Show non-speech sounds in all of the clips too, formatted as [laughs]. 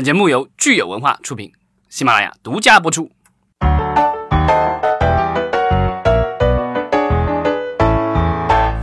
本节目由聚友文化出品，喜马拉雅独家播出。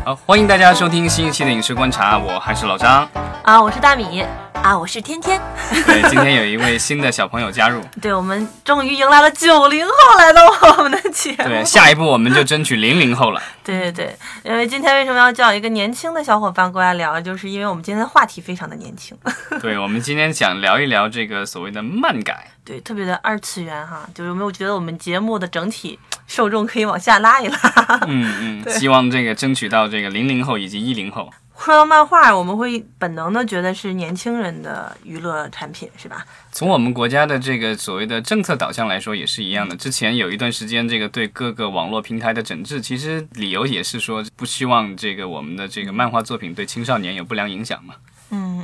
好，欢迎大家收听新一期的影视观察，我还是老张。啊，我是大米啊，我是天天。[laughs] 对，今天有一位新的小朋友加入。[laughs] 对，我们终于迎来了九零后来到我们的节目。对，下一步我们就争取零零后了。[laughs] 对对对，因为今天为什么要叫一个年轻的小伙伴过来聊，就是因为我们今天的话题非常的年轻。对，我们今天想聊一聊这个所谓的漫改。对，特别的二次元哈，就有没有觉得我们节目的整体受众可以往下拉一拉？嗯嗯，希望这个争取到这个零零后以及一零后。说到漫画，我们会本能的觉得是年轻人的娱乐产品，是吧？从我们国家的这个所谓的政策导向来说，也是一样的。之前有一段时间，这个对各个网络平台的整治，其实理由也是说不希望这个我们的这个漫画作品对青少年有不良影响嘛。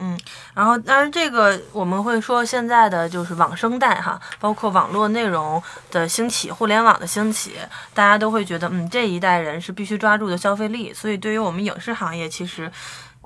嗯，然后当然这个我们会说现在的就是网生代哈，包括网络内容的兴起、互联网的兴起，大家都会觉得嗯这一代人是必须抓住的消费力，所以对于我们影视行业，其实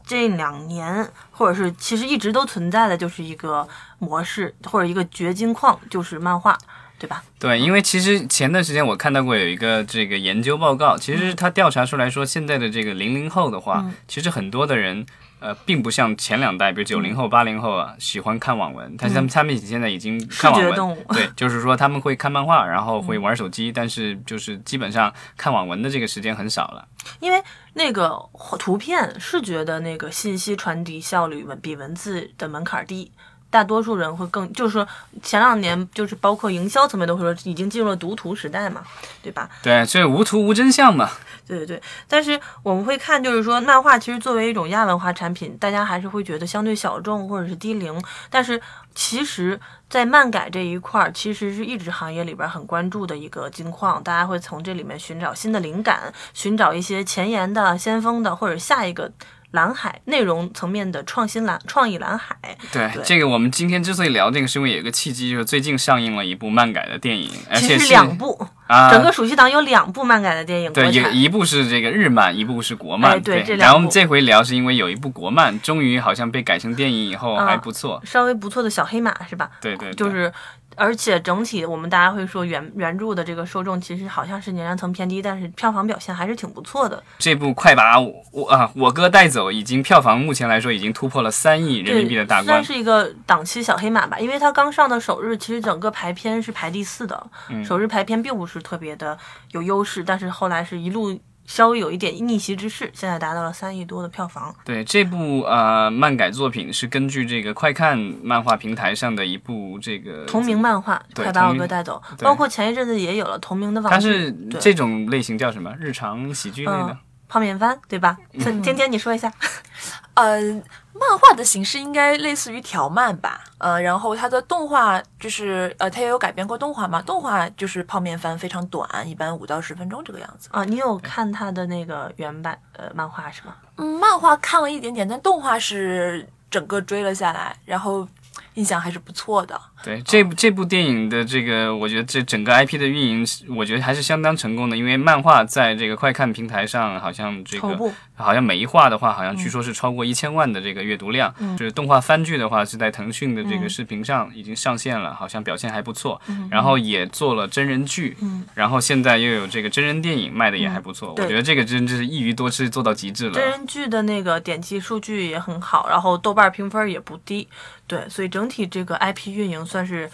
这两年或者是其实一直都存在的就是一个模式或者一个掘金矿，就是漫画。对吧？对，因为其实前段时间我看到过有一个这个研究报告，其实他调查出来说，现在的这个零零后的话，其实很多的人。呃，并不像前两代，比如九零后、八零后啊，喜欢看网文。但是他们他们现在已经看网文，对，就是说他们会看漫画，然后会玩手机，但是就是基本上看网文的这个时间很少了。因为那个图片视觉的那个信息传递效率比文字的门槛低。大多数人会更，就是说前两年就是包括营销层面都会说已经进入了读图时代嘛，对吧？对，所以无图无真相嘛。对对对，但是我们会看，就是说漫画其实作为一种亚文化产品，大家还是会觉得相对小众或者是低龄。但是其实，在漫改这一块儿，其实是一直行业里边很关注的一个金矿，大家会从这里面寻找新的灵感，寻找一些前沿的、先锋的或者下一个。蓝海内容层面的创新蓝创意蓝海，对这个我们今天之所以聊这个，是因为有一个契机，就是最近上映了一部漫改的电影，而且是两部啊，整个暑期档有两部漫改的电影，对，一一部是这个日漫，一部是国漫，对，然后我们这回聊是因为有一部国漫终于好像被改成电影以后还不错，稍微不错的小黑马是吧？对对，就是。而且整体，我们大家会说原原著的这个受众其实好像是年龄层偏低，但是票房表现还是挺不错的。这部快把我啊我哥带走，已经票房目前来说已经突破了三亿人民币的大关，算是一个档期小黑马吧。因为它刚上的首日，其实整个排片是排第四的，首日排片并不是特别的有优势，但是后来是一路。稍微有一点逆袭之势，现在达到了三亿多的票房。对这部呃漫改作品是根据这个快看漫画平台上的一部这个同名漫画，快把我哥带走。包括前一阵子也有了同名的网剧。它是这种类型叫什么？日常喜剧类的。泡面番对吧？天天你说一下。[laughs] 呃，漫画的形式应该类似于条漫吧。呃，然后它的动画就是呃，它也有改编过动画嘛。动画就是泡面番，非常短，一般五到十分钟这个样子。啊，你有看它的那个原版呃漫画是吗？嗯，漫画看了一点点，但动画是整个追了下来，然后印象还是不错的。对这部这部电影的这个，我觉得这整个 IP 的运营，我觉得还是相当成功的。因为漫画在这个快看平台上，好像这个好像每一话的话，好像据说是超过一千万的这个阅读量。就是动画番剧的话，是在腾讯的这个视频上已经上线了，好像表现还不错。然后也做了真人剧，然后现在又有这个真人电影卖的也还不错。我觉得这个真就是一鱼多吃，做到极致了。真人剧的那个点击数据也很好，然后豆瓣评分也不低。对，所以整体这个 IP 运营算是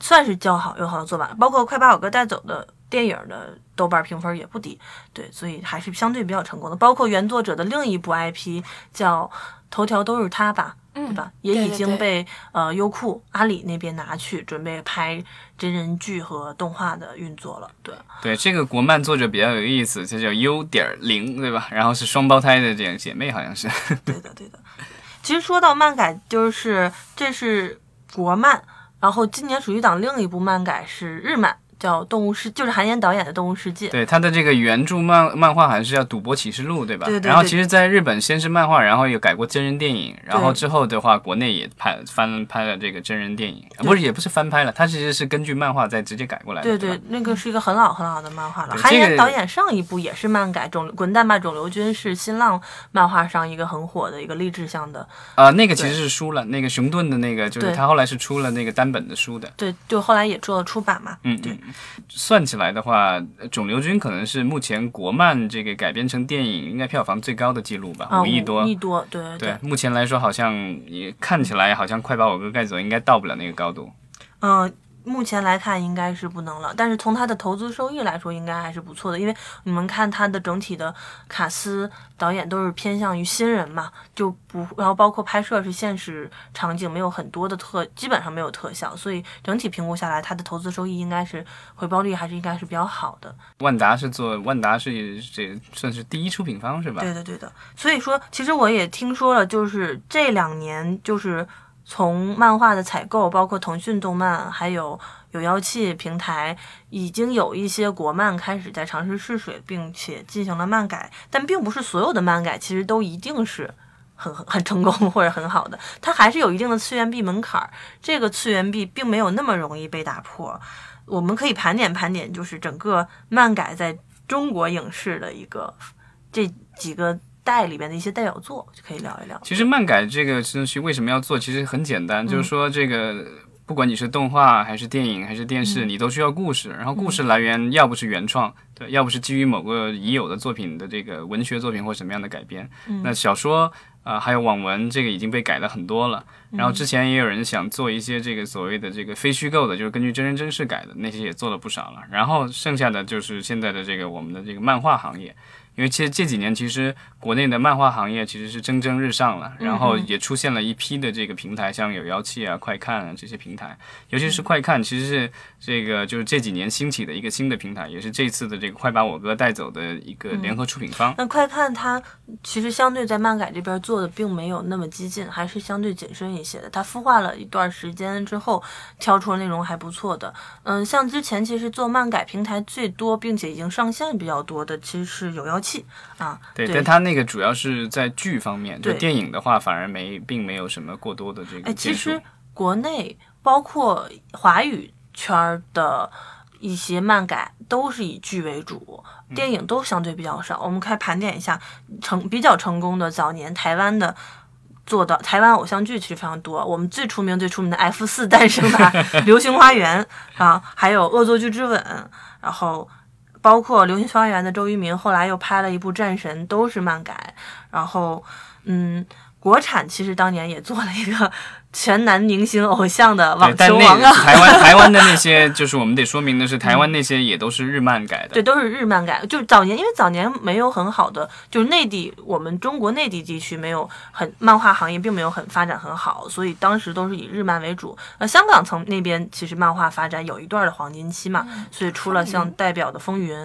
算是较好又好的做法，包括快把我哥带走的电影的豆瓣评分也不低，对，所以还是相对比较成功的。包括原作者的另一部 IP 叫《头条都是他》吧，对吧？也已经被呃优酷、阿里那边拿去准备拍真人剧和动画的运作了。对，对，这个国漫作者比较有意思，这叫 U 点零，对吧？然后是双胞胎的这样姐妹，好像是。[laughs] 对的，对的。其实说到漫改，就是这是国漫，然后今年暑期档另一部漫改是日漫，叫《动物世》，就是韩延导演的《动物世界》。对，他的这个原著漫漫画好像是叫《赌博启示录》，对吧？对对。然后其实在日本先是漫画，然后又改过真人电影，然后之后的话，国内也拍翻拍了这个真人电影，不是也不是翻拍了，他其实是根据漫画再直接改过来的。对对，那个是一个很老很老的漫画了。韩延导演上一部也是漫改，《肿滚蛋吧肿瘤君》是新浪漫画上一个很火的一个励志向的。啊，那个其实是书了，那个熊顿的那个就是他后来是出了那个单本的书的。对，就后来也做了出版嘛。嗯，对。算起来的话，《肿瘤君》可能是目前国漫这个改编成电影应该票房最高的记录吧，五亿多。五亿多，对对。目前来说，好像也看起来好像快把我哥盖走，应该到不了那个高度。嗯。目前来看应该是不能了，但是从它的投资收益来说，应该还是不错的。因为你们看它的整体的卡司导演都是偏向于新人嘛，就不然后包括拍摄是现实场景，没有很多的特，基本上没有特效，所以整体评估下来，它的投资收益应该是回报率还是应该是比较好的。万达是做万达是这算是第一出品方是吧？对的对的。所以说，其实我也听说了，就是这两年就是。从漫画的采购，包括腾讯动漫，还有有妖气平台，已经有一些国漫开始在尝试试水，并且进行了漫改。但并不是所有的漫改其实都一定是很 [laughs] 很成功或者很好的，它还是有一定的次元壁门槛儿。这个次元壁并没有那么容易被打破。我们可以盘点盘点，就是整个漫改在中国影视的一个这几个。代里边的一些代表作就可以聊一聊。其实漫改这个东西为什么要做？其实很简单，就是说这个不管你是动画还是电影还是电视，你都需要故事。然后故事来源要不是原创，对，要不是基于某个已有的作品的这个文学作品或什么样的改编。那小说啊，还有网文，这个已经被改了很多了。然后之前也有人想做一些这个所谓的这个非虚构的，就是根据真人真事改的那些也做了不少了。然后剩下的就是现在的这个我们的这个漫画行业。因为其实这几年，其实国内的漫画行业其实是蒸蒸日上了，然后也出现了一批的这个平台，像有妖气啊、快看啊这些平台，尤其是快看，其实是这个就是这几年兴起的一个新的平台，也是这次的这个快把我哥带走的一个联合出品方。那快看它其实相对在漫改这边做的并没有那么激进，还是相对谨慎一些的。它孵化了一段时间之后，挑出了内容还不错的。嗯，像之前其实做漫改平台最多并且已经上线比较多的，其实是有妖。气啊，对，但他那个主要是在剧方面，就电影的话反而没，并没有什么过多的这个。哎，其实国内包括华语圈的一些漫改都是以剧为主，电影都相对比较少。我们可以盘点一下成比较成功的早年台湾的做的台湾偶像剧，其实非常多。我们最出名、最出名的 F 四诞生吧，《[laughs] 流星花园》啊，还有《恶作剧之吻》，然后。包括《流星花园》的周渝民，后来又拍了一部《战神》，都是漫改。然后，嗯，国产其实当年也做了一个。全男明星偶像的网球王啊！台湾 [laughs] 台湾的那些，就是我们得说明的是，台湾那些也都是日漫改的。对，都是日漫改。就是早年，因为早年没有很好的，就是内地，我们中国内地地区没有很漫画行业，并没有很发展很好，所以当时都是以日漫为主。呃，香港从那边其实漫画发展有一段的黄金期嘛，所以出了像代表的《风云》，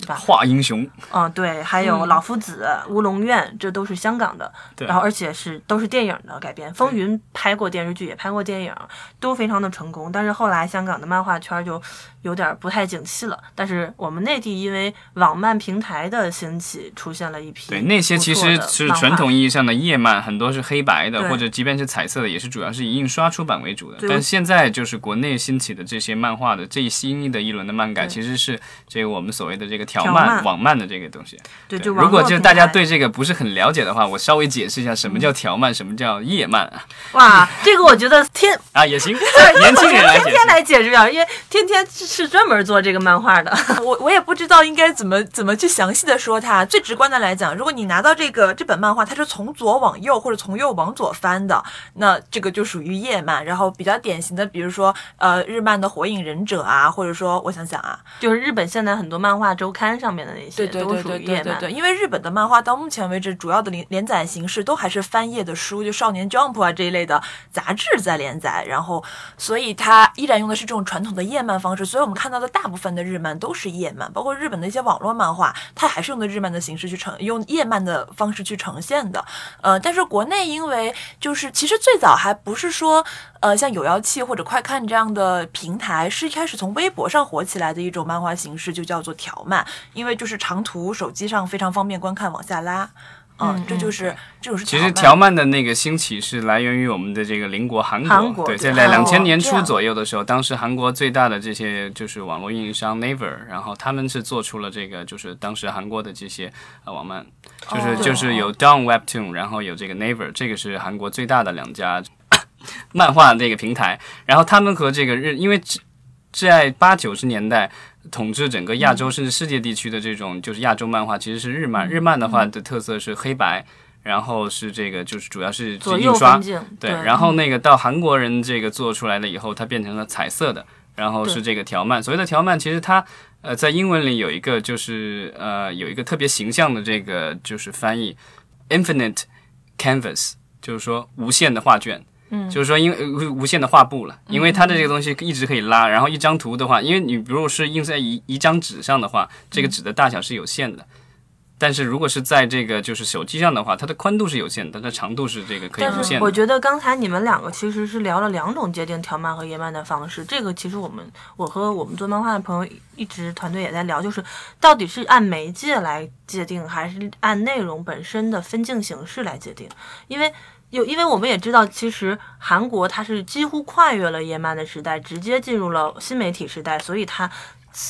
对吧？画英雄。嗯，对，还有《老夫子》《乌龙院》，这都是香港的。对。然后，而且是都是电影的改编，《风云》拍过。电电视剧也拍过电影，都非常的成功。但是后来香港的漫画圈就有点不太景气了。但是我们内地因为网漫平台的兴起，出现了一批对那些其实是传统意义上的页漫，很多是黑白的，或者即便是彩色的，也是主要是以印刷出版为主的。但现在就是国内兴起的这些漫画的这一新的一轮的漫改，其实是这个我们所谓的这个条漫网漫的这个东西。对，就如果就大家对这个不是很了解的话，我稍微解释一下什么叫条漫，什么叫页漫啊？哇！这个我觉得天啊也行，年轻人天天来解释下，因为天天是专门做这个漫画的。[laughs] 我我也不知道应该怎么怎么去详细的说它。最直观的来讲，如果你拿到这个这本漫画，它是从左往右或者从右往左翻的，那这个就属于页漫。然后比较典型的，比如说呃日漫的《火影忍者》啊，或者说我想想啊，就是日本现在很多漫画周刊上面的那些，对对对对对对对。因为日本的漫画到目前为止主要的连连载形式都还是翻页的书，就少年 Jump 啊这一类的。杂志在连载，然后所以它依然用的是这种传统的页漫方式。所以我们看到的大部分的日漫都是夜漫，包括日本的一些网络漫画，它还是用的日漫的形式去呈，用夜漫的方式去呈现的。呃，但是国内因为就是其实最早还不是说呃像有妖气或者快看这样的平台，是一开始从微博上火起来的一种漫画形式，就叫做条漫，因为就是长图，手机上非常方便观看，往下拉。嗯，这就是这就是。其实条漫的那个兴起是来源于我们的这个邻国韩国，对，在在两千年初左右的时候，当时韩国最大的这些就是网络运营商 Naver，然后他们是做出了这个，就是当时韩国的这些呃网漫，就是就是有 Down Webtoon，然后有这个 Naver，这个是韩国最大的两家 [coughs] 漫画那个平台，然后他们和这个日，因为在八九十年代。统治整个亚洲甚至世界地区的这种就是亚洲漫画，其实是日漫。日漫的话的特色是黑白，然后是这个就是主要是印刷，对。然后那个到韩国人这个做出来了以后，它变成了彩色的，然后是这个条漫。所谓的条漫，其实它呃在英文里有一个就是呃有一个特别形象的这个就是翻译，infinite canvas，就是说无限的画卷。嗯，就是说，因为无限的画布了，因为它的这个东西一直可以拉，然后一张图的话，因为你如果是印在一一张纸上的话，这个纸的大小是有限的，但是如果是在这个就是手机上的话，它的宽度是有限的，它的长度是这个可以无限。我觉得刚才你们两个其实是聊了两种界定条漫和页漫的方式，这个其实我们我和我们做漫画的朋友一直团队也在聊，就是到底是按媒介来界定，还是按内容本身的分镜形式来界定，因为。就，因为我们也知道，其实韩国它是几乎跨越了页漫的时代，直接进入了新媒体时代，所以它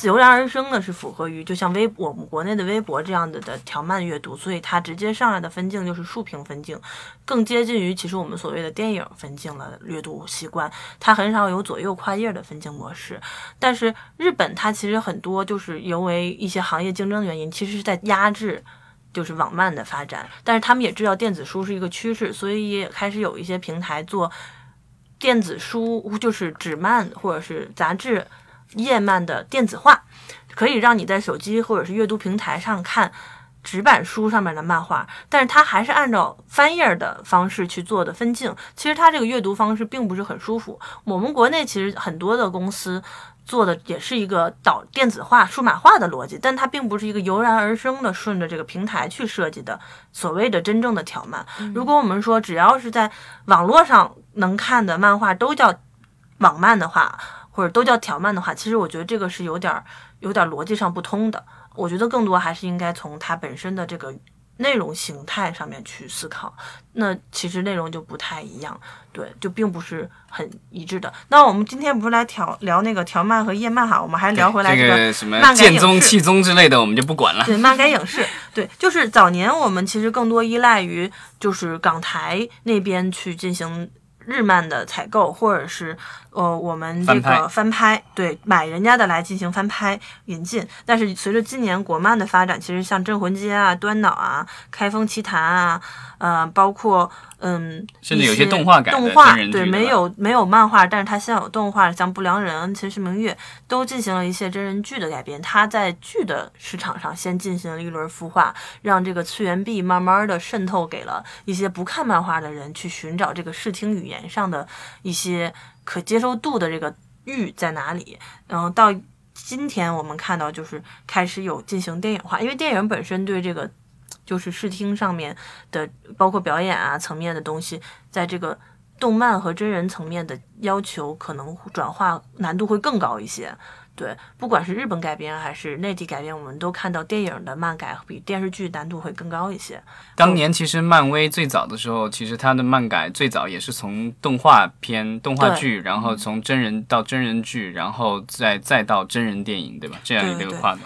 油然而生的是符合于就像微我们国内的微博这样的的条漫阅读，所以它直接上来的分镜就是竖屏分镜，更接近于其实我们所谓的电影分镜了阅读习惯，它很少有左右跨页的分镜模式。但是日本它其实很多就是因为一些行业竞争的原因，其实是在压制。就是网漫的发展，但是他们也知道电子书是一个趋势，所以也开始有一些平台做电子书，就是纸漫或者是杂志页漫的电子化，可以让你在手机或者是阅读平台上看纸板书上面的漫画，但是它还是按照翻页的方式去做的分镜。其实它这个阅读方式并不是很舒服。我们国内其实很多的公司。做的也是一个导电子化、数码化的逻辑，但它并不是一个油然而生的顺着这个平台去设计的所谓的真正的条漫。如果我们说只要是在网络上能看的漫画都叫网漫的话，或者都叫条漫的话，其实我觉得这个是有点有点逻辑上不通的。我觉得更多还是应该从它本身的这个。内容形态上面去思考，那其实内容就不太一样，对，就并不是很一致的。那我们今天不是来调聊那个条漫和页漫哈，我们还是聊回来这个什么剑宗、气宗之类的，我们就不管了。对，漫改影视，[laughs] 对，就是早年我们其实更多依赖于就是港台那边去进行日漫的采购，或者是。呃，我们这个翻拍，对，买人家的来进行翻拍引进。但是随着今年国漫的发展，其实像《镇魂街》啊、《端脑》啊、《开封奇谭》啊，呃，包括嗯，甚至有些动画改动画，对，没有没有漫画，但是它现有动画，像《不良人》《秦时明月》都进行了一些真人剧的改编。它在剧的市场上先进行了一轮孵化，让这个次元壁慢慢的渗透给了一些不看漫画的人，去寻找这个视听语言上的一些。可接受度的这个域在哪里？然后到今天我们看到就是开始有进行电影化，因为电影本身对这个就是视听上面的包括表演啊层面的东西，在这个动漫和真人层面的要求可能转化难度会更高一些。对，不管是日本改编还是内地改编，我们都看到电影的漫改比电视剧难度会更高一些。当年其实漫威最早的时候，其实它的漫改最早也是从动画片、动画剧，然后从真人到真人剧，然后再再到真人电影，对吧？这样一个跨度。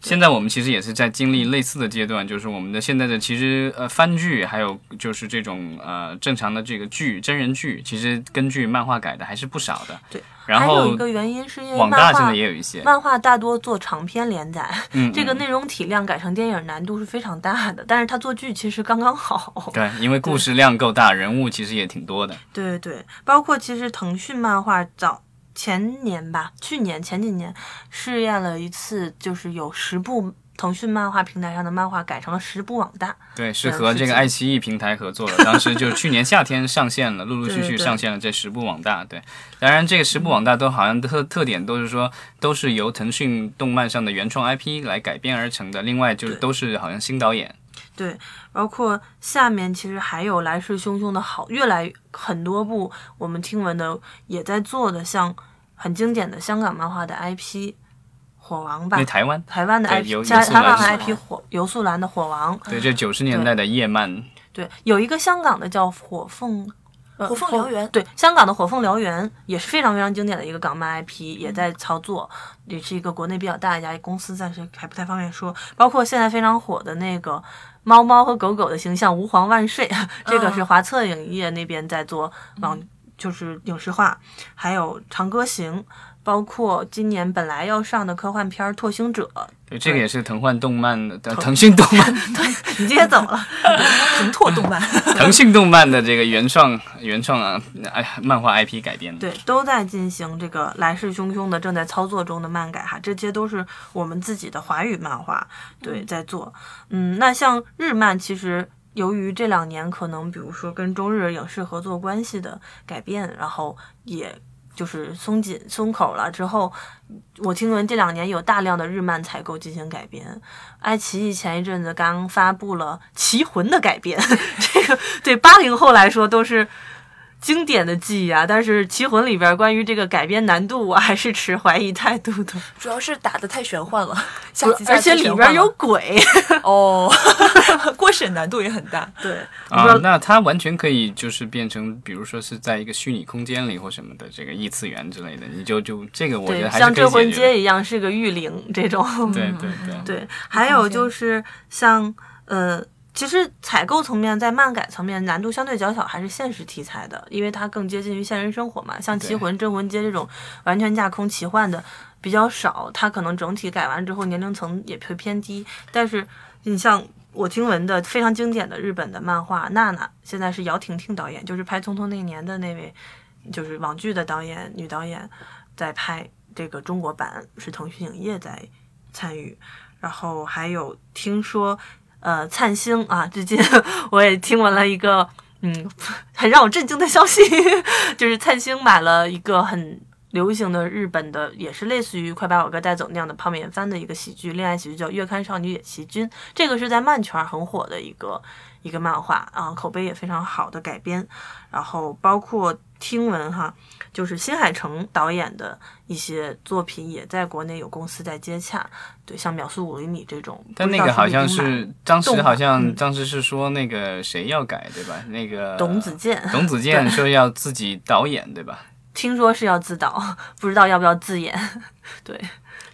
现在我们其实也是在经历类似的阶段，就是我们的现在的其实呃番剧，还有就是这种呃正常的这个剧真人剧，其实根据漫画改的还是不少的。对，然后还有一个原因是因为网大现在也有一些漫画大多做长篇连载，这个内容体量改成电影难度是非常大的，但是它做剧其实刚刚好。对，因为故事量够大，人物其实也挺多的。对对对，包括其实腾讯漫画早。前年吧，去年前几年试验了一次，就是有十部腾讯漫画平台上的漫画改成了十部网大。对，是和这个爱奇艺平台合作的，当时就是去年夏天上线了，陆陆续续上线了这十部网大。对，当然这个十部网大都好像特特点都是说都是由腾讯动漫上的原创 IP 来改编而成的，另外就是都是好像新导演。对，包括下面其实还有来势汹汹的好，越来很多部我们听闻的也在做的，像很经典的香港漫画的 IP，火王吧，台湾？台湾的 IP，台湾的 IP 火游素兰的火王，对，这九十年代的叶漫，对，有一个香港的叫火凤。火凤燎原，对，香港的火凤燎原也是非常非常经典的一个港漫 IP，也在操作，也是一个国内比较大一家公司，暂时还不太方便说。包括现在非常火的那个猫猫和狗狗的形象，吾皇万岁，这个是华策影业那边在做网，就是影视化，还有长歌行。包括今年本来要上的科幻片《拓星者》，对，这个也是腾幻动漫的，腾讯动漫。[laughs] 对，你今天怎么了？腾拓动漫，[laughs] 腾讯动漫的这个原创原创啊，哎，漫画 IP 改编的。对，都在进行这个来势汹汹的正在操作中的漫改哈，这些都是我们自己的华语漫画对在做。嗯，那像日漫，其实由于这两年可能比如说跟中日影视合作关系的改变，然后也。就是松紧松口了之后，我听闻这两年有大量的日漫采购进行改编。爱奇艺前一阵子刚发布了《棋魂》的改编，[laughs] 这个对八零后来说都是。经典的记忆啊，但是《棋魂》里边关于这个改编难度，我还是持怀疑态度的。主要是打的太玄幻了，而且里边有鬼 [laughs] 哦，[laughs] 过审难度也很大。对啊，那它完全可以就是变成，比如说是在一个虚拟空间里或什么的这个异次元之类的，你就就这个我觉得像《镇魂街》一样是个御灵这种。对对对 [laughs] 对，还有就是像呃。其实采购层面，在漫改层面难度相对较小，还是现实题材的，因为它更接近于现实生活嘛。像《棋魂》《镇魂街》这种完全架空奇幻的比较少，它可能整体改完之后年龄层也会偏低。但是你像我听闻的非常经典的日本的漫画《娜娜》，现在是姚婷婷导演，就是拍《匆匆那年》的那位，就是网剧的导演女导演，在拍这个中国版，是腾讯影业在参与。然后还有听说。呃，灿星啊，最近 [laughs] 我也听闻了一个，嗯，很让我震惊的消息，[laughs] 就是灿星买了一个很流行的日本的，也是类似于《快把我哥带走》那样的泡面番的一个喜剧，恋爱喜剧叫《月刊少女野崎君》，这个是在漫圈很火的一个一个漫画啊，口碑也非常好的改编，然后包括听闻哈。就是新海诚导演的一些作品也在国内有公司在接洽，对，像秒速五厘米这种。但那个好像是当时好像当时是说那个谁要改对吧？那个董子健，董子健说要自己导演对吧？听说是要自导，[laughs] 不知道要不要自演，[laughs] 对。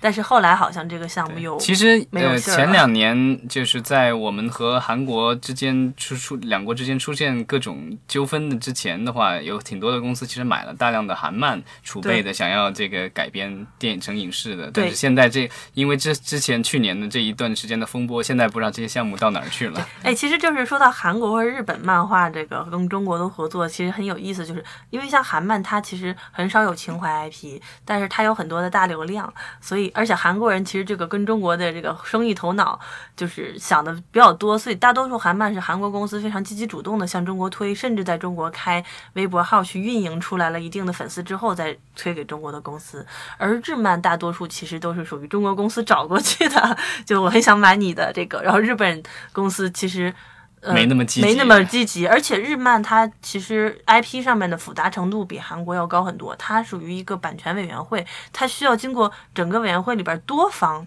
但是后来好像这个项目又其实呃前两年就是在我们和韩国之间出出两国之间出现各种纠纷的之前的话，有挺多的公司其实买了大量的韩漫储备的，想要这个改编电影成影视的。但是现在这因为之之前去年的这一段时间的风波，现在不知道这些项目到哪儿去了。哎，其实就是说到韩国或者日本漫画这个跟中国的合作，其实很有意思，就是因为像韩漫它其实很少有情怀 IP，但是它有很多的大流量，所以。而且韩国人其实这个跟中国的这个生意头脑就是想的比较多，所以大多数韩漫是韩国公司非常积极主动的向中国推，甚至在中国开微博号去运营出来了一定的粉丝之后再推给中国的公司。而日漫大多数其实都是属于中国公司找过去的，[laughs] 就我很想买你的这个，然后日本公司其实。没那么积极，没那么积极，而且日漫它其实 IP 上面的复杂程度比韩国要高很多，它属于一个版权委员会，它需要经过整个委员会里边多方。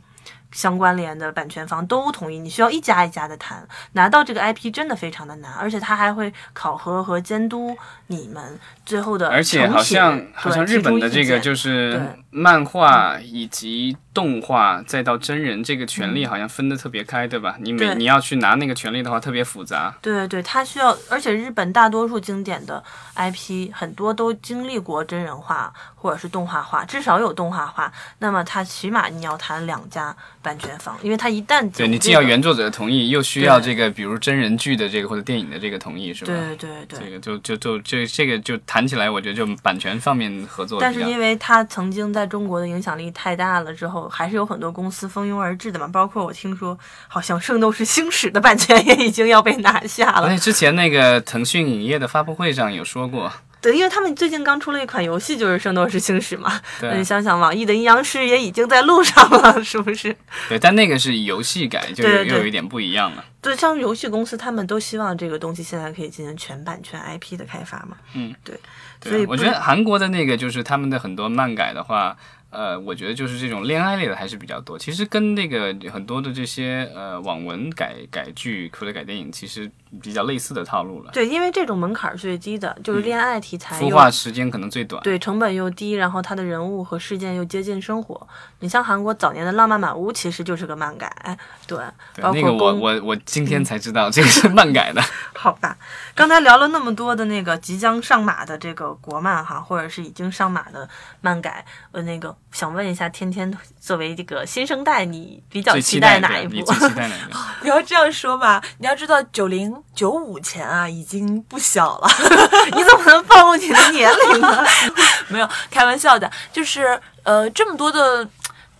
相关联的版权方都同意，你需要一家一家的谈，拿到这个 IP 真的非常的难，而且它还会考核和监督你们最后的。而且好像好像日本的这个就是漫画以及动画再到真人这个权利好像分得特别开，对吧？你每你要去拿那个权利的话特别复杂。对对对，他需要，而且日本大多数经典的 IP 很多都经历过真人化或者是动画化，至少有动画化，那么它起码你要谈两家。版权方，因为它一旦对你既要原作者的同意，又需要这个，比如真人剧的这个或者电影的这个同意，是吧？对对对，这个就就就这这个就谈起来，我觉得就版权方面合作。但是因为它曾经在中国的影响力太大了，之后后还是有很多公司蜂拥而至的嘛，包括我听说，好像《圣斗士星矢》的版权也已经要被拿下了。而且之前那个腾讯影业的发布会上有说过。对，因为他们最近刚出了一款游戏，就是《圣斗士星矢》嘛。对。你想想，网易的阴阳师也已经在路上了，[laughs] 是不是？对，但那个是游戏改，就又有一点不一样了。对，像游戏公司，他们都希望这个东西现在可以进行全版权 IP 的开发嘛。嗯，对。所以我觉得韩国的那个就是他们的很多漫改的话。呃，我觉得就是这种恋爱类的还是比较多。其实跟那个很多的这些呃网文改改剧或者改电影，其实比较类似的套路了。对，因为这种门槛是最低的，就是恋爱题材，孵化时间可能最短。对，成本又低，然后它的人物和事件又接近生活。你像韩国早年的《浪漫满屋》，其实就是个漫改。对，那个我我我今天才知道这个是漫改的。[laughs] 好吧，刚才聊了那么多的那个即将上马的这个国漫哈，或者是已经上马的漫改，呃，那个。想问一下，天天作为这个新生代，你比较期待哪一部？[laughs] 不要这样说吧，你要知道，九零九五前啊，已经不小了。[laughs] 你怎么能暴露你的年龄呢？[laughs] 没有，开玩笑的，就是呃，这么多的。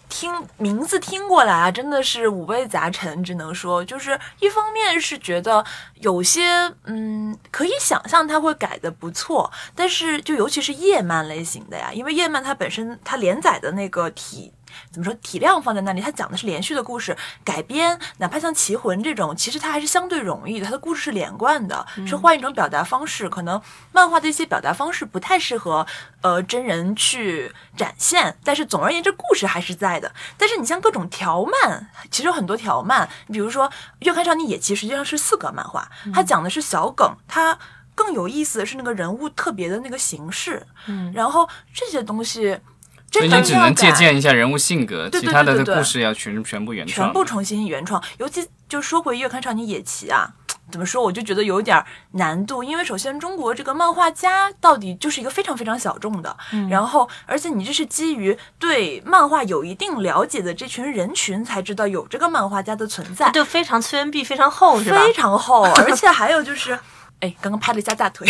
听名字听过来啊，真的是五味杂陈，只能说就是一方面是觉得有些嗯可以想象它会改的不错，但是就尤其是叶漫类型的呀，因为叶漫它本身它连载的那个体。怎么说？体量放在那里，它讲的是连续的故事改编，哪怕像《棋魂》这种，其实它还是相对容易的。它的故事是连贯的，是换一种表达方式。可能漫画的一些表达方式不太适合呃真人去展现，但是总而言之，故事还是在的。但是你像各种条漫，其实有很多条漫，比如说《月刊少年野崎》，实际上是四个漫画，它讲的是小梗，它更有意思的是那个人物特别的那个形式，嗯，然后这些东西。所以你只能借鉴一下人物性格，其他的故事要全全部原创，全部重新原创。尤其就说回《月刊少年野崎》啊，怎么说我就觉得有点难度，因为首先中国这个漫画家到底就是一个非常非常小众的，然后而且你这是基于对漫画有一定了解的这群人群才知道有这个漫画家的存在，就非常次元壁非常厚，是吧？非常厚，而且还有就是，[laughs] 哎，刚刚拍了一下大腿。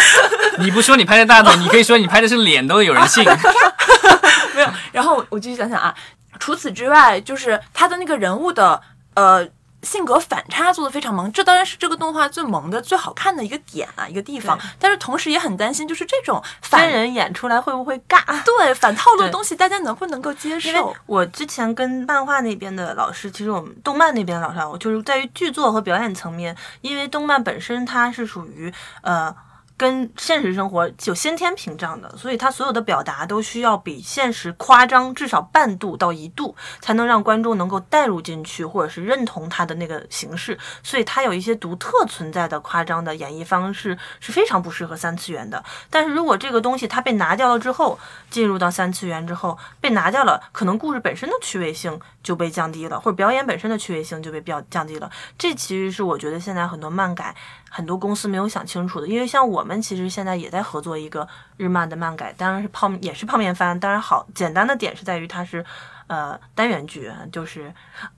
[laughs] 你不说你拍的大腿，[laughs] 你可以说你拍的是脸，都有人信。[laughs] 没有，然后我继续想想啊，除此之外，就是他的那个人物的呃性格反差做的非常萌，这当然是这个动画最萌的、最好看的一个点啊，一个地方。但是同时也很担心，就是这种真人演出来会不会尬？对，反套路的东西大家能不能够接受？因为我之前跟漫画那边的老师，其实我们动漫那边的老师，我就是在于剧作和表演层面，因为动漫本身它是属于呃。跟现实生活有先天屏障的，所以他所有的表达都需要比现实夸张至少半度到一度，才能让观众能够带入进去，或者是认同他的那个形式。所以他有一些独特存在的夸张的演绎方式是非常不适合三次元的。但是如果这个东西它被拿掉了之后，进入到三次元之后被拿掉了，可能故事本身的趣味性就被降低了，或者表演本身的趣味性就被较降低了。这其实是我觉得现在很多漫改。很多公司没有想清楚的，因为像我我们其实现在也在合作一个日漫的漫改，当然是泡也是泡面番。当然好简单的点是在于它是，呃单元剧，就是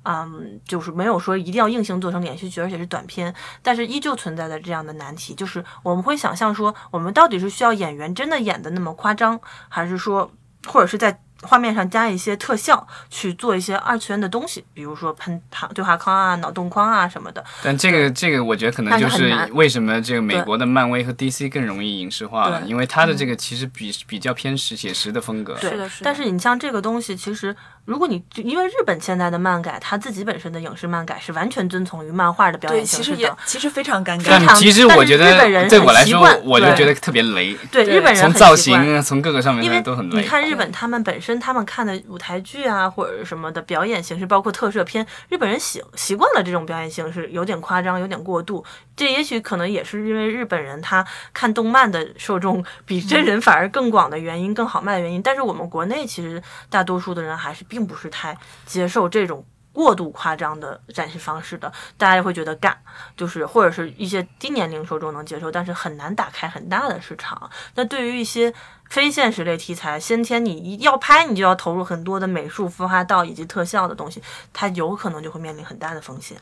嗯就是没有说一定要硬性做成连续剧，而且是短片，但是依旧存在的这样的难题，就是我们会想象说，我们到底是需要演员真的演的那么夸张，还是说或者是在。画面上加一些特效，去做一些二次元的东西，比如说喷糖对话框啊、脑洞框啊什么的。但这个这个，我觉得可能就是为什么这个美国的漫威和 DC 更容易影视化了，因为它的这个其实比比较偏实写实的风格。是的，是的。但是你像这个东西，其实。如果你因为日本现在的漫改，他自己本身的影视漫改是完全遵从于漫画的表演形式的，其实也其实非常尴尬。但其实我觉得，日本人对我来说，我就觉得特别雷。对日本人从造型从各个上面都很雷。你看日本他们本身他们看的舞台剧啊或者什么的表演形式，包括特摄片，日本人习习惯了这种表演形式，有点夸张，有点过度。这也许可能也是因为日本人他看动漫的受众比真人反而更广的原因，更好卖的原因。但是我们国内其实大多数的人还是并不是太接受这种过度夸张的展示方式的，大家会觉得尬，就是或者是一些低年龄受众能接受，但是很难打开很大的市场。那对于一些非现实类题材，先天你一要拍，你就要投入很多的美术、孵化道以及特效的东西，它有可能就会面临很大的风险。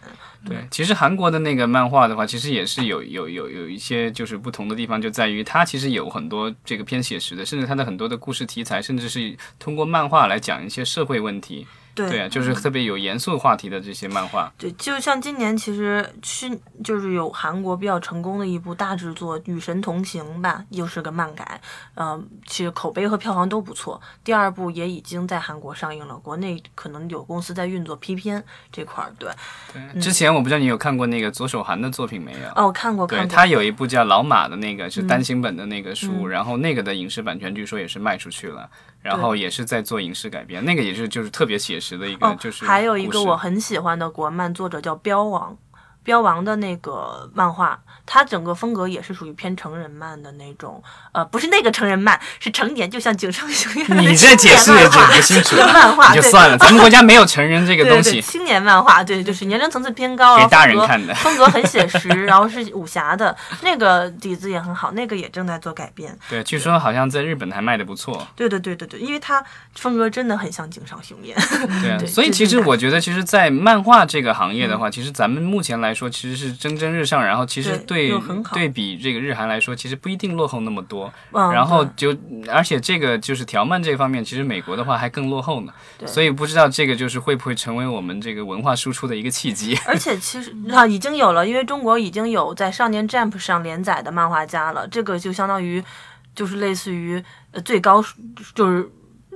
对，其实韩国的那个漫画的话，其实也是有有有有一些就是不同的地方，就在于它其实有很多这个偏写实的，甚至它的很多的故事题材，甚至是通过漫画来讲一些社会问题。对啊，就是特别有严肃话题的这些漫画。对，就像今年其实去就是有韩国比较成功的一部大制作《与神同行》吧，又是个漫改，嗯，其实口碑和票房都不错。第二部也已经在韩国上映了，国内可能有公司在运作批片这块儿。对，对。之前我不知道你有看过那个左手韩的作品没有？哦，看过，看过。对他有一部叫《老马》的那个是单行本的那个书，然后那个的影视版权据说也是卖出去了。然后也是在做影视改编，那个也是就是特别写实的一个，就是还有一个我很喜欢的国漫作者叫标王。标王的那个漫画，它整个风格也是属于偏成人漫的那种，呃，不是那个成人漫，是成年，就像井上雄彦。你这解释也解不清楚。漫画就算了，[laughs] 咱们国家没有成人这个东西。青年漫画，对，就是年龄层次偏高，给大人看的，风格很写实，然后是武侠的，那个底子也很好，那个也正在做改编。对，据说好像在日本还卖的不错。对对对对对，因为它风格真的很像井上雄彦。[laughs] 对，所以其实我觉得，其实，在漫画这个行业的话，其实咱们目前来说，其实是蒸蒸日上，然后其实对对比这个日韩来说，其实不一定落后那么多。然后就而且这个就是条漫这方面，其实美国的话还更落后呢。所以不知道这个就是会不会成为我们这个文化输出的一个契机。而且其实啊已经有了，因为中国已经有在少年 Jump 上连载的漫画家了，这个就相当于就是类似于呃最高就是。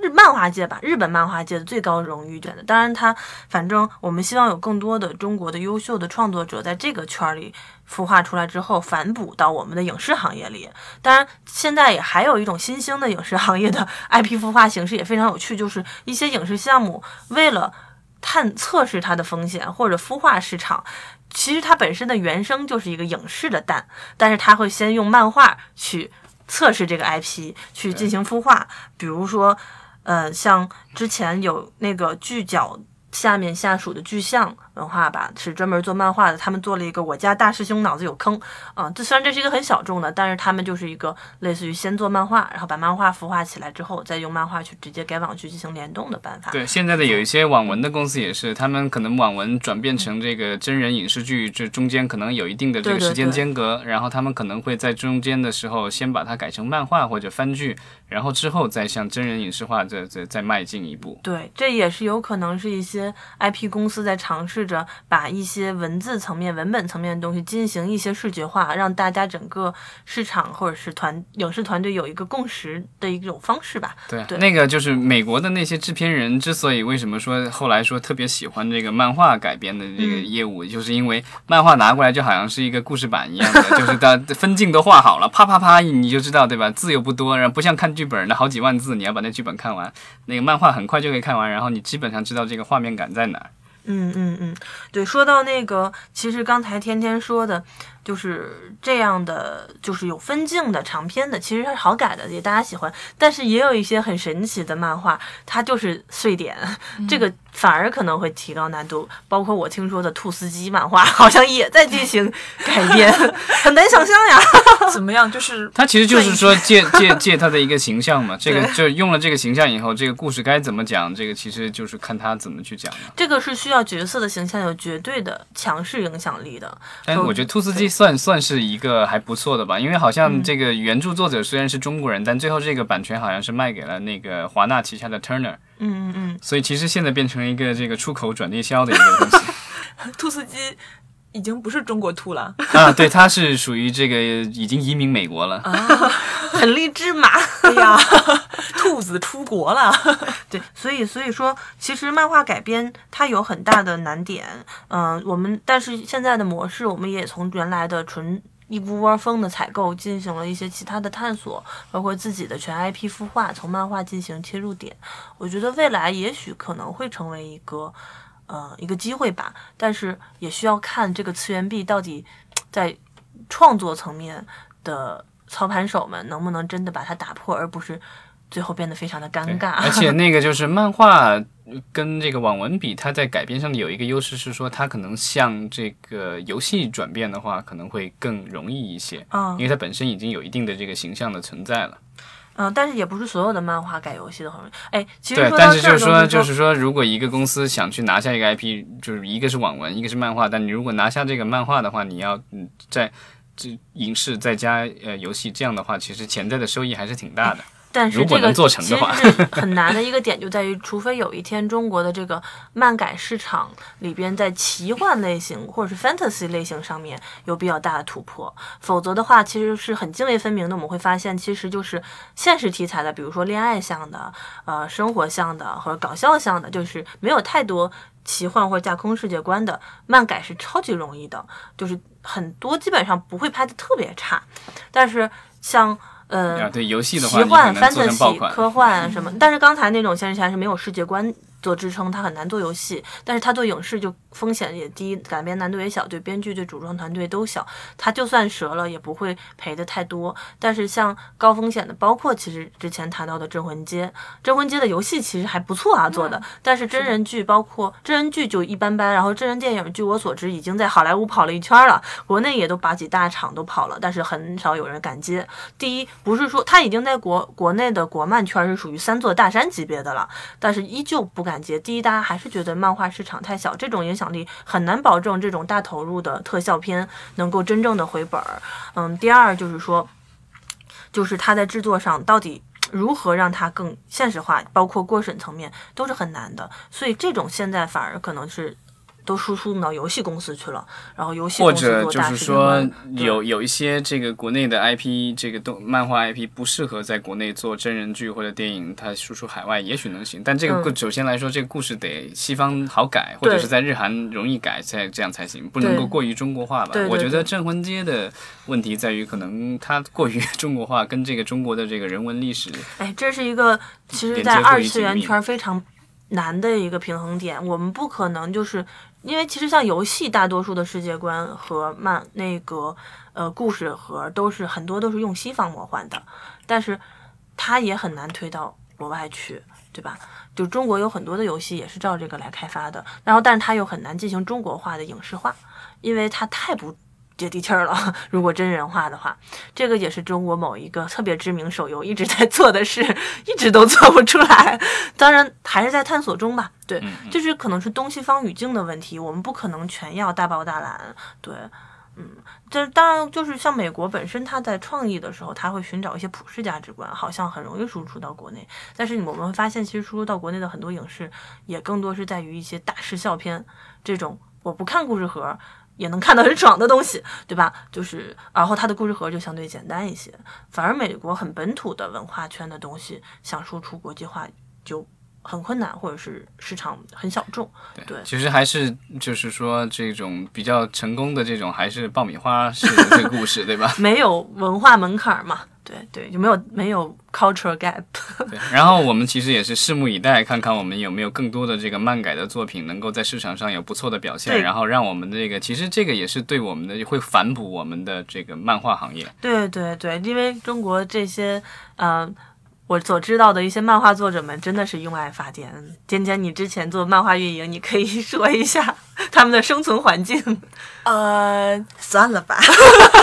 日漫画界吧，日本漫画界的最高荣誉卷的。当然，它反正我们希望有更多的中国的优秀的创作者在这个圈里孵化出来之后，反哺到我们的影视行业里。当然，现在也还有一种新兴的影视行业的 IP 孵化形式也非常有趣，就是一些影视项目为了探测试它的风险或者孵化市场，其实它本身的原生就是一个影视的蛋，但是它会先用漫画去测试这个 IP 去进行孵化，比如说。呃，像之前有那个巨角下面下属的巨象。文化吧是专门做漫画的，他们做了一个我家大师兄脑子有坑啊，这虽然这是一个很小众的，但是他们就是一个类似于先做漫画，然后把漫画孵化起来之后，再用漫画去直接改网剧进行联动的办法。对，现在的有一些网文的公司也是，他们可能网文转变成这个真人影视剧，这中间可能有一定的这个时间间隔，然后他们可能会在中间的时候先把它改成漫画或者番剧，然后之后再向真人影视化再再再迈进一步。对，这也是有可能是一些 IP 公司在尝试。试着把一些文字层面、文本层面的东西进行一些视觉化，让大家整个市场或者是团影视团队有一个共识的一种方式吧。对，那个就是美国的那些制片人之所以为什么说后来说特别喜欢这个漫画改编的这个业务，就是因为漫画拿过来就好像是一个故事版一样的，[laughs] 就是它分镜都画好了，啪啪啪，你就知道对吧？字又不多，然后不像看剧本那好几万字，你要把那剧本看完，那个漫画很快就可以看完，然后你基本上知道这个画面感在哪儿。嗯嗯嗯，对，说到那个，其实刚才天天说的。就是这样的，就是有分镜的长篇的，其实是好改的，也大家喜欢。但是也有一些很神奇的漫画，它就是碎点，这个反而可能会提高难度。包括我听说的兔斯基漫画，好像也在进行改编，[laughs] 很难想象呀。[laughs] 怎么样？就是 [laughs] 他其实就是说借借借他的一个形象嘛，[laughs] 这个就用了这个形象以后，这个故事该怎么讲，这个其实就是看他怎么去讲了。这个是需要角色的形象有绝对的强势影响力的。但我觉得兔斯基。算算是一个还不错的吧，因为好像这个原著作者虽然是中国人，但最后这个版权好像是卖给了那个华纳旗下的 Turner。嗯嗯嗯。所以其实现在变成了一个这个出口转内销的一个东西。兔斯基已经不是中国兔了啊，对，他是属于这个已经移民美国了啊，很励志嘛。[laughs] 哎呀，兔子出国了。[laughs] 对，所以所以说，其实漫画改编它有很大的难点。嗯，我们但是现在的模式，我们也从原来的纯一股窝蜂的采购进行了一些其他的探索，包括自己的全 IP 孵化，从漫画进行切入点。我觉得未来也许可能会成为一个呃一个机会吧，但是也需要看这个次元壁到底在创作层面的。操盘手们能不能真的把它打破，而不是最后变得非常的尴尬？而且那个就是漫画，跟这个网文比，它在改编上有一个优势是说，它可能向这个游戏转变的话，可能会更容易一些，嗯，因为它本身已经有一定的这个形象的存在了。嗯，但是也不是所有的漫画改游戏都很容易。哎，其实对，但是就是说，就是说，如果一个公司想去拿下一个 IP，就是一个是网文，一个是漫画，但你如果拿下这个漫画的话，你要嗯在这影视再加呃游戏，这样的话，其实潜在的收益还是挺大的。但是这个做成的话，其实很难的一个点就在于，除非有一天中国的这个漫改市场里边在奇幻类型或者是 fantasy 类型上面有比较大的突破，否则的话其实是很泾渭分明的。我们会发现，其实就是现实题材的，比如说恋爱向的、呃生活向的或者搞笑向的，就是没有太多奇幻或者架空世界观的漫改是超级容易的，就是很多基本上不会拍的特别差。但是像呃，对游戏的话，奇幻、fantasy、科幻什么，但是刚才那种现实题材是没有世界观。做支撑，他很难做游戏，但是他做影视就风险也低，改编难度也小，对编剧对主创团队都小，他就算折了也不会赔的太多。但是像高风险的，包括其实之前谈到的《镇魂街》，《镇魂街》的游戏其实还不错啊，做的，但是真人剧包括真人剧就一般般，然后真人电影，据我所知已经在好莱坞跑了一圈了，国内也都把几大厂都跑了，但是很少有人敢接。第一，不是说他已经在国国内的国漫圈是属于三座大山级别的了，但是依旧不敢。感觉第一，大家还是觉得漫画市场太小，这种影响力很难保证这种大投入的特效片能够真正的回本儿。嗯，第二就是说，就是它在制作上到底如何让它更现实化，包括过审层面都是很难的。所以这种现在反而可能是。都输出到游戏公司去了，然后游戏或者就是说有有一些这个国内的 IP，这个动漫画 IP 不适合在国内做真人剧或者电影，它输出海外也许能行。但这个首先来说，这个故事得西方好改，或者是在日韩容易改，才这样才行，不能够过于中国化吧？我觉得《镇魂街》的问题在于，可能它过于中国化，跟这个中国的这个人文历史，哎，这是一个其实，在二次元圈非常难的一个平衡点，我们不可能就是。因为其实像游戏，大多数的世界观和漫那个呃故事盒都是很多都是用西方魔幻的，但是它也很难推到国外去，对吧？就中国有很多的游戏也是照这个来开发的，然后但是它又很难进行中国化的影视化，因为它太不。接地气儿了。[laughs] 如果真人化的话，这个也是中国某一个特别知名手游一直在做的事，一直都做不出来。当然还是在探索中吧。对，就是可能是东西方语境的问题，我们不可能全要大包大揽。对，嗯，这当然就是像美国本身，它在创意的时候，它会寻找一些普世价值观，好像很容易输出到国内。但是我们会发现，其实输出到国内的很多影视，也更多是在于一些大师笑片这种。我不看故事盒。也能看到很爽的东西，[laughs] 对吧？就是，然后它的故事盒就相对简单一些。反而美国很本土的文化圈的东西，想输出国际化就很困难，或者是市场很小众。对，其实还是就是说，这种比较成功的这种，还是爆米花式的这个故事，对吧？[laughs] 没有文化门槛嘛。对对，就没有没有 cultural gap。[laughs] 对，然后我们其实也是拭目以待，看看我们有没有更多的这个漫改的作品能够在市场上有不错的表现，然后让我们的这个，其实这个也是对我们的会反哺我们的这个漫画行业。对对对，因为中国这些，嗯。我所知道的一些漫画作者们真的是用爱发电。尖尖，你之前做漫画运营，你可以 [laughs] 说一下他们的生存环境。[laughs] 呃，算了吧。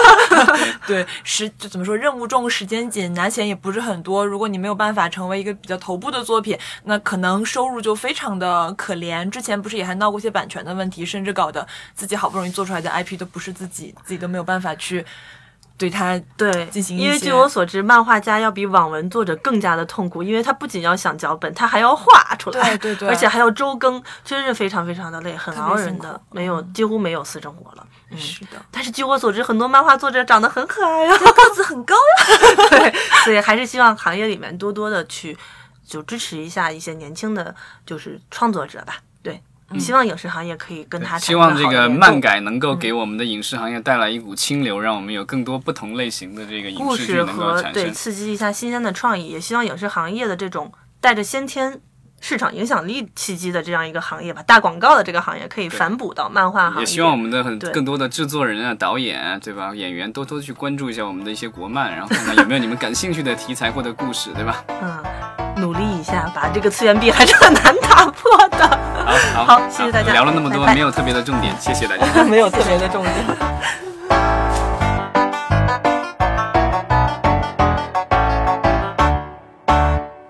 [laughs] 对，时就怎么说，任务重，时间紧，拿钱也不是很多。如果你没有办法成为一个比较头部的作品，那可能收入就非常的可怜。之前不是也还闹过一些版权的问题，甚至搞得自己好不容易做出来的 IP 都不是自己，自己都没有办法去。对他对进行，因为据我所知，漫画家要比网文作者更加的痛苦，因为他不仅要想脚本，他还要画出来，对对对，[laughs] 而且还要周更，真是非常非常的累，很熬人的，没有几乎没有私生活了。嗯，是的。但是据我所知，很多漫画作者长得很可爱呀，个子很高呀，[laughs] 对，所以还是希望行业里面多多的去就支持一下一些年轻的就是创作者吧。希望影视行业可以跟他。希望这个漫改能够给我们的影视行业带来一股清流，让我们有更多不同类型的这个影视剧能够产生。对，刺激一下新鲜的创意。也希望影视行业的这种带着先天市场影响力契机的这样一个行业吧，大广告的这个行业可以反哺到漫画行业。也希望我们的很更多的制作人啊、导演啊，对吧？演员多多去关注一下我们的一些国漫，然后看看有没有你们感兴趣的题材或者故事，对吧？嗯。努力一下，把这个次元壁还是很难打破的。好，好，谢谢大家。聊了那么多，没有特别的重点，谢谢大家。[laughs] 没有特别的重点。